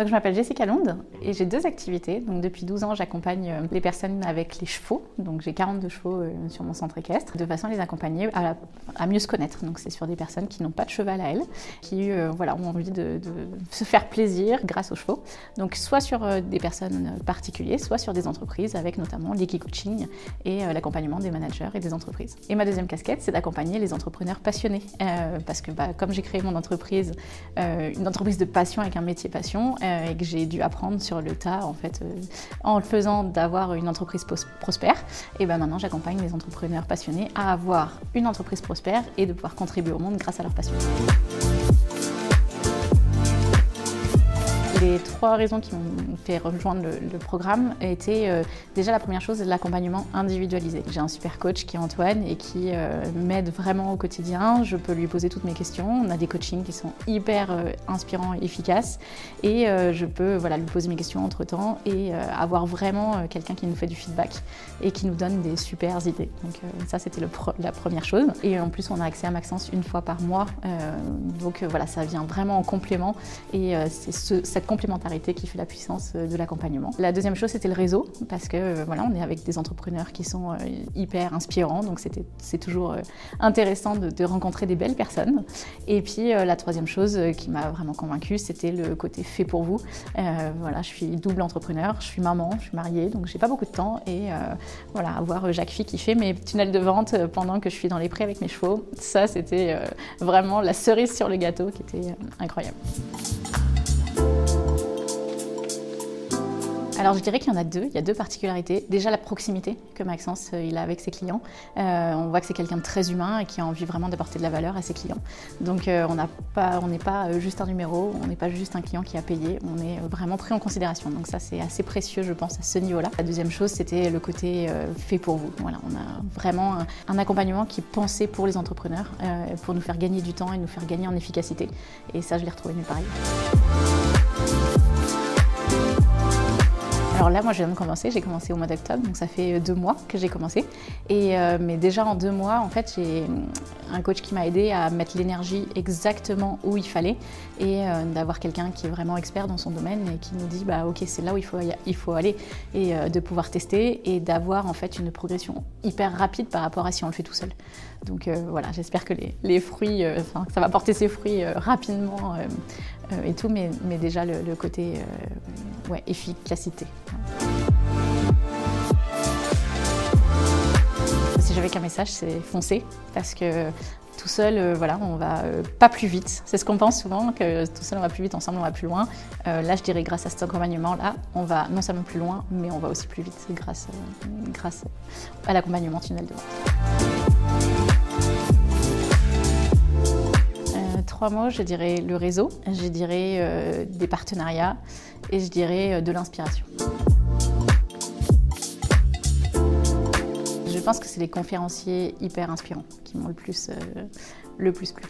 Donc je m'appelle Jessica Londe et j'ai deux activités. Donc depuis 12 ans, j'accompagne euh, les personnes avec les chevaux. Donc j'ai 42 chevaux euh, sur mon centre équestre, de façon à les accompagner à, mieux se connaître. Donc c'est sur des personnes qui n'ont pas de cheval à elles, qui euh, voilà, ont envie de, se faire plaisir grâce aux chevaux. Donc soit sur des personnes particulières, soit sur des entreprises avec notamment l'e-coaching et l'accompagnement des managers et des entreprises. Et ma deuxième casquette, c'est d'accompagner les entrepreneurs passionnés. parce que bah, comme j'ai créé mon entreprise, une entreprise de passion avec un métier passion, et que j'ai dû apprendre sur le tas en fait euh, en le faisant d'avoir une entreprise prospère. Et ben maintenant j'accompagne les entrepreneurs passionnés à avoir une entreprise prospère et de pouvoir contribuer au monde grâce à leur passion. Les trois raisons qui m'ont fait rejoindre le, programme étaient euh, déjà la première chose, l'accompagnement individualisé. J'ai un super coach qui est Antoine et qui euh, m'aide vraiment au quotidien. Je peux lui poser toutes mes questions. On a des coachings qui sont hyper euh, inspirants et efficaces et je peux voilà, lui poser mes questions entre temps et avoir vraiment quelqu'un qui nous fait du feedback et qui nous donne des super idées. Donc ça c'était la première chose. Et en plus on a accès à Maxence une fois par mois. donc voilà, ça vient vraiment en complément et c'est ce, cette complémentarité qui fait la puissance euh, de l'accompagnement. La deuxième chose, c'était le réseau, parce que euh, voilà, on est avec des entrepreneurs qui sont euh, hyper inspirants, donc c'est toujours intéressant de, rencontrer des belles personnes. Et puis la troisième chose qui m'a vraiment convaincue, c'était le côté fait pour vous. voilà, je suis double entrepreneur, je suis maman, je suis mariée, donc j'ai pas beaucoup de temps et voilà, avoir Jacques Fille qui fait mes tunnels de vente pendant que je suis dans les prés avec mes chevaux, ça c'était vraiment la cerise sur le gâteau qui était incroyable. Alors je dirais qu'il y en a deux, il y a deux particularités. Déjà la proximité que Maxence euh, il a avec ses clients. Euh, on voit que c'est quelqu'un de très humain et qui a envie vraiment d'apporter de la valeur à ses clients. Donc euh, on n'est pas juste un numéro, on n'est pas juste un client qui a payé, on est vraiment pris en considération. Donc ça c'est assez précieux je pense à ce niveau-là. La deuxième chose c'était le côté fait pour vous. Voilà, on a vraiment un, accompagnement qui est pensé pour les entrepreneurs, pour nous faire gagner du temps et nous faire gagner en efficacité. Et ça je l'ai retrouvé nulle part alors là, moi, je viens de commencer. J'ai commencé au mois d'octobre, donc ça fait euh, deux mois que j'ai commencé. Et euh, mais déjà en deux mois, en fait, j'ai un coach qui m'a aidé à mettre l'énergie exactement où il fallait et euh, d'avoir quelqu'un qui est vraiment expert dans son domaine et qui nous dit, bah ok, c'est là où il faut, il faut aller et de pouvoir tester et d'avoir en fait une progression hyper rapide par rapport à si on le fait tout seul. Donc voilà, j'espère que les, fruits, enfin, ça va porter ses fruits rapidement et tout, mais, déjà le, côté efficacité. Si j'avais qu'un message, c'est foncer, parce que tout seul, euh, voilà, on va euh, pas plus vite. C'est ce qu'on pense souvent, que tout seul on va plus vite, ensemble on va plus loin. Euh, là, je dirais grâce à cet accompagnement-là, on va non seulement plus loin, mais on va aussi plus vite grâce, grâce à l'accompagnement tunnel de vente. Trois mots, je dirais le réseau, je dirais euh, des partenariats et je dirais euh, de l'inspiration. Je pense que c'est les conférenciers hyper inspirants qui m'ont le plus, euh, le plus plu.